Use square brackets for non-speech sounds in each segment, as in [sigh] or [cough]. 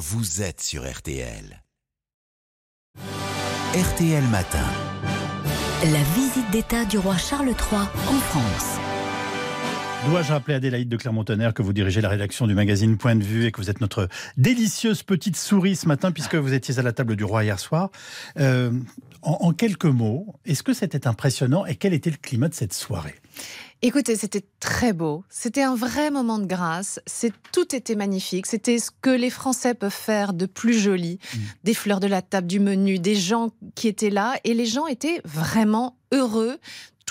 vous êtes sur RTL. RTL Matin. La visite d'État du roi Charles III en France. Dois-je rappeler Adélaïde de Clermont-Tonnerre que vous dirigez la rédaction du magazine Point de Vue et que vous êtes notre délicieuse petite souris ce matin puisque vous étiez à la table du roi hier soir? Euh, en, en quelques mots, est-ce que c'était impressionnant et quel était le climat de cette soirée? Écoutez, c'était très beau. C'était un vrai moment de grâce. C'est tout était magnifique. C'était ce que les Français peuvent faire de plus joli. Des fleurs de la table, du menu, des gens qui étaient là. Et les gens étaient vraiment heureux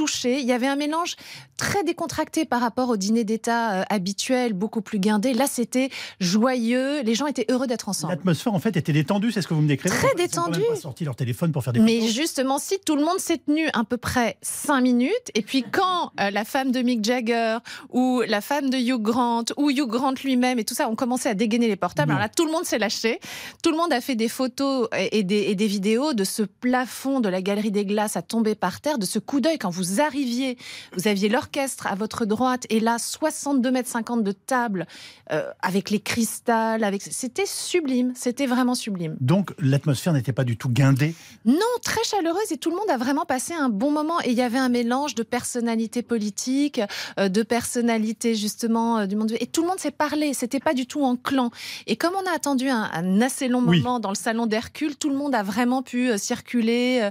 Il y avait un mélange très décontracté par rapport au dîner d'État euh, habituel, beaucoup plus guindé. Là, c'était joyeux. Les gens étaient heureux d'être ensemble. L'atmosphère, en fait, était détendue, c'est ce que vous me décrivez Très Ils détendue. pas sorti leur téléphone pour faire des Mais photos. justement, si tout le monde s'est tenu à peu près cinq minutes, et puis quand euh, la femme de Mick Jagger ou la femme de Hugh Grant ou Hugh Grant lui-même et tout ça ont commencé à dégainer les portables, Non. alors là, tout le monde s'est lâché. Tout le monde a fait des photos et des, et des vidéos de ce plafond de la galerie des glaces à tomber par terre, de ce coup d'œil quand vous arriviez, vous aviez l'orchestre à votre droite et là, 62 mètres 50 de table euh, avec les cristals, avec c'était sublime, c'était vraiment sublime. Donc, l'atmosphère n'était pas du tout guindée? Non, très chaleureuse et tout le monde a vraiment passé un bon moment. Et il y avait un mélange de personnalités politiques, euh, de personnalités justement euh, du monde. Et tout le monde s'est parlé. C'était pas du tout en clan. Et comme on a attendu un, un assez long Oui. moment dans le salon d'Hercule, tout le monde a vraiment pu circuler,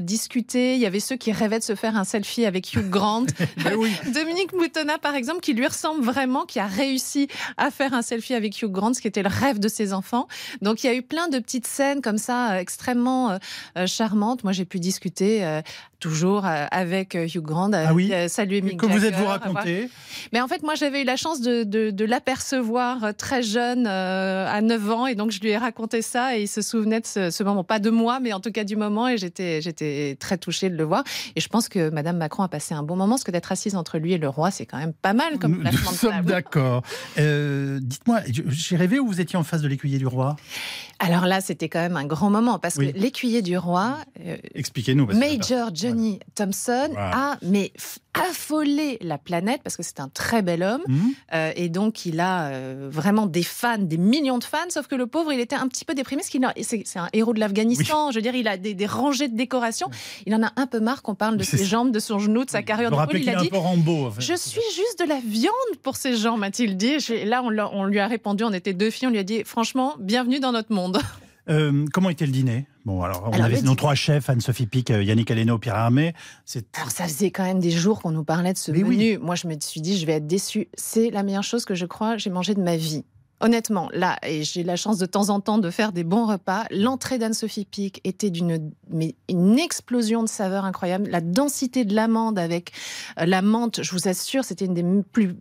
discuter. Il y avait ceux qui rêvaient de se faire un selfie avec Hugh Grant. [laughs] Dominique Moutonna, par exemple, qui lui ressemble vraiment, qui a réussi à faire un selfie avec Hugh Grant, ce qui était le rêve de ses enfants. Donc il y a eu plein de petites scènes comme ça, euh, extrêmement euh, euh, charmantes. Moi, j'ai pu discuter euh, toujours avec Hugh Grant, Ah oui saluer Mick que vous êtes-vous voilà. raconté Mais en fait, moi, j'avais eu la chance de, de- de l'apercevoir très jeune, euh, à 9 ans, et donc je lui ai raconté ça, et il se souvenait de ce, ce moment, pas de moi, mais en tout cas du moment, et j'étais, j'étais très touchée de le voir. Et je pense que Madame Macron a passé un bon moment, parce que d'être assise entre lui et le roi, c'est quand même pas mal comme Nous, nous sommes d'accord. Euh, Dites-moi, j'ai rêvé où vous étiez en face de l'écuyer du roi? Alors là, c'était quand même un grand moment, parce Oui. que l'écuyer du roi, euh, Expliquez-nous. Major Johnny Thompson Voilà. a mais affolé la planète parce que c'est un très bel homme Hmm euh, et donc il a euh, vraiment des fans, des millions de fans. Sauf que le pauvre, il était un petit peu déprimé parce qu'il a- c'est c'est un héros de l'Afghanistan. Je veux dire, il a des, des rangées de décorations. Il en a un peu marre qu'on parle de ses ça. jambes, de son genou, de sa carrière de rappelle Il est a dit. Rambo. en fait. Je suis juste de la viande pour ces gens, m'a-t-il dit. Là, on, l'a- on lui a répondu, on était deux filles, on lui a dit, franchement, bienvenue dans notre monde. Euh, comment était le dîner? Bon, alors, on Alors, avait nos trois chefs, Anne-Sophie Pic, euh, Yannick Aleno, Pierre Armé. Alors ça faisait quand même des jours qu'on nous parlait de ce Mais oui. menu. Moi, je me suis dit, je vais être déçue. C'est la meilleure chose que je crois j'ai mangé de ma vie. Honnêtement, là, et j'ai la chance de temps en temps de faire des bons repas. L'entrée d'Anne-Sophie Pic était d'une une explosion de saveurs incroyable. La densité de l'amande avec euh, la menthe, je vous assure, c'était une des plus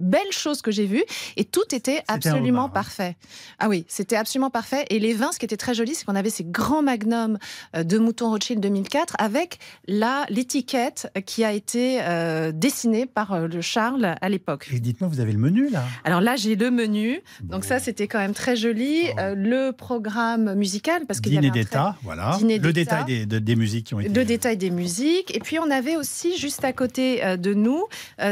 belles choses que j'ai vues. Et tout était absolument hein. parfait. Ah oui, c'était absolument parfait. Et les vins, ce qui était très joli, c'est qu'on avait ces grands magnums euh, de Mouton Rothschild 2004 avec la l'étiquette qui a été euh, dessinée par euh, le Charles à l'époque. Et dites-moi, vous avez le menu là? Alors là, j'ai le menu. Donc ça, c'était quand même très joli. Oh. Euh, le programme musical, parce qu'il y avait très- d'État, voilà. Dîner le détail des, de- des musiques qui ont été. le détail des musiques. Et puis, on avait aussi, juste à côté de nous,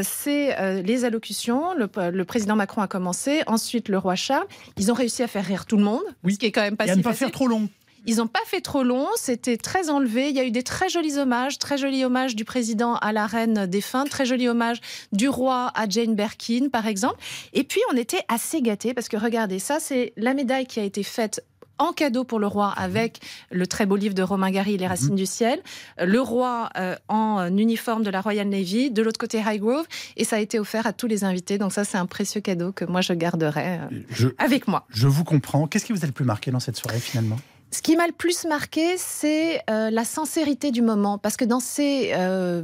c'est les allocutions. Le, le président Macron a commencé, ensuite le roi Charles. Ils ont réussi à faire rire tout le monde, Oui. ce qui est quand même pas Et à si ne pas facile. faire trop long. Ils n'ont pas fait trop long, c'était très enlevé. Il y a eu des très jolis hommages, très jolis hommages du président à la reine défunte, très jolis hommages du roi à Jane Birkin, par exemple. Et puis, on était assez gâtés parce que regardez, ça, c'est la médaille qui a été faite en cadeau pour le roi avec le très beau livre de Romain Gary, Les Racines du Ciel. Le roi euh, en euh, uniforme de la Royal Navy, de l'autre côté Highgrove, et ça a été offert à tous les invités. Donc ça, c'est un précieux cadeau que moi, je garderai euh, Je, avec moi. je vous comprends. Qu'est-ce qui vous a le plus marqué dans cette soirée finalement? Ce qui m'a le plus marqué, c'est euh, la sincérité du moment. Parce que dans ces euh,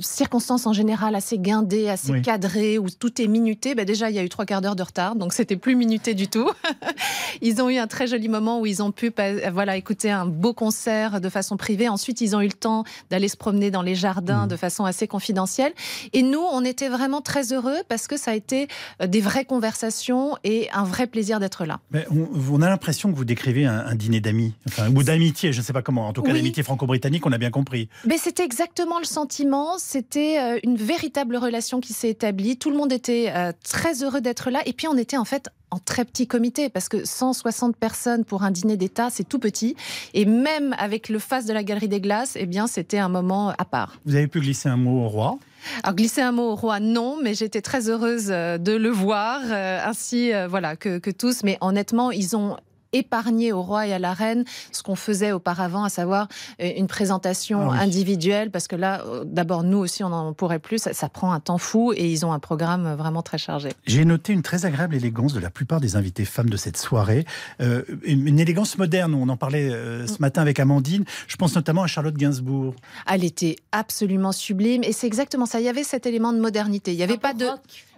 circonstances en général assez guindées, assez Oui. cadrées, où tout est minuté, ben déjà, il y a eu trois quarts d'heure de retard, donc c'était plus minuté du tout. [laughs] ils ont eu un très joli moment où ils ont pu voilà, écouter un beau concert de façon privée. Ensuite, ils ont eu le temps d'aller se promener dans les jardins Mhm. de façon assez confidentielle. Et nous, on était vraiment très heureux parce que ça a été euh, des vraies conversations et un vrai plaisir d'être là. Mais on, on a l'impression que vous décrivez un, un dîner d'amis, enfin, ou d'amitié, je ne sais pas comment. En tout cas, Oui. l'amitié franco-britannique, on a bien compris. Mais c'était exactement le sentiment. C'était euh, une véritable relation qui s'est établie. Tout le monde était euh, très heureux d'être là. Et puis on était en fait en très petit comité parce que 160 personnes pour un dîner d'État, c'est tout petit. Et même avec le face de la Galerie des Glaces, eh bien, c'était un moment à part. Vous avez pu glisser un mot au roi? Alors glisser un mot au roi, non, mais j'étais très heureuse euh, de le voir, euh, ainsi euh, voilà que, que tous. Mais honnêtement, ils ont épargné au roi et à la reine ce qu'on faisait auparavant, à savoir euh, une présentation Ah oui. individuelle, parce que là, euh, d'abord nous aussi, on n'en pourrait plus. Ça, ça prend un temps fou et ils ont un programme vraiment très chargé. J'ai noté une très agréable élégance de la plupart des invités femmes de cette soirée. Euh, une, élégance moderne, on en parlait euh, ce matin avec Amandine. Je pense notamment à Charlotte Gainsbourg. Elle était absolument sublime et c'est exactement ça. Il y avait cet élément de modernité. Il n'y avait pas de.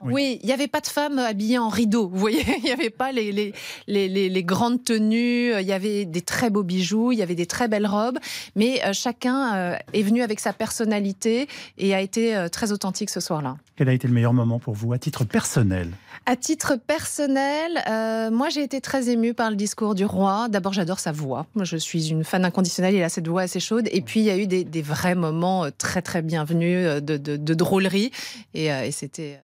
Oui. Oui, il n'y avait pas de femmes habillées en rideau. Vous voyez, [laughs] il n'y avait pas les, les, les, les- les grandes tenues. Il y avait des très beaux bijoux, il y avait des très belles robes. Mais euh, chacun euh, est venu avec sa personnalité et a été euh, très authentique ce soir-là. Quel a été le meilleur moment pour vous à titre personnel? À titre personnel, euh, moi j'ai été très émue par le discours du roi. D'abord, j'adore sa voix. Moi, je suis une fan inconditionnelle. Il a cette voix assez chaude. Et puis, il y a eu des, des vrais moments euh, très très bienvenus euh, de, de, de drôlerie. Et, euh, et c'était